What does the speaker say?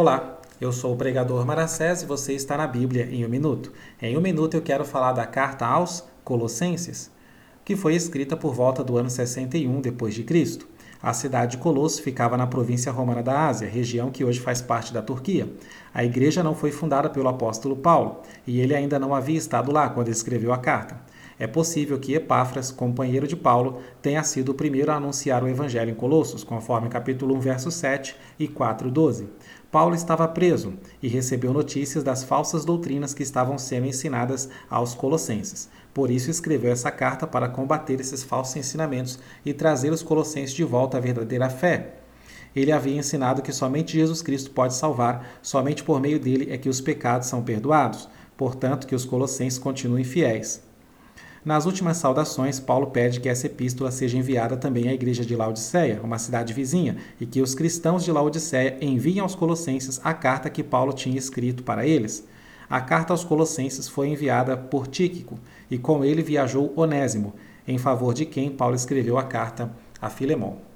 Olá, eu sou o pregador Manassés e você está na Bíblia em um minuto. Em um minuto eu quero falar da carta aos Colossenses, que foi escrita por volta do ano 61 depois de Cristo. A cidade de Colosso ficava na província romana da Ásia, região que hoje faz parte da Turquia. A igreja não foi fundada pelo apóstolo Paulo, e ele ainda não havia estado lá quando escreveu a carta. É possível que Epáfras, companheiro de Paulo, tenha sido o primeiro a anunciar o evangelho em Colossos, conforme capítulo 1, verso 7 e 4, 12. Paulo estava preso e recebeu notícias das falsas doutrinas que estavam sendo ensinadas aos colossenses. Por isso escreveu essa carta para combater esses falsos ensinamentos e trazer os colossenses de volta à verdadeira fé. Ele havia ensinado que somente Jesus Cristo pode salvar, somente por meio dele é que os pecados são perdoados, portanto que os colossenses continuem fiéis. Nas últimas saudações, Paulo pede que essa epístola seja enviada também à igreja de Laodiceia, uma cidade vizinha, e que os cristãos de Laodiceia enviem aos colossenses a carta que Paulo tinha escrito para eles. A carta aos colossenses foi enviada por Tíquico, e com ele viajou Onésimo, em favor de quem Paulo escreveu a carta a Filemão.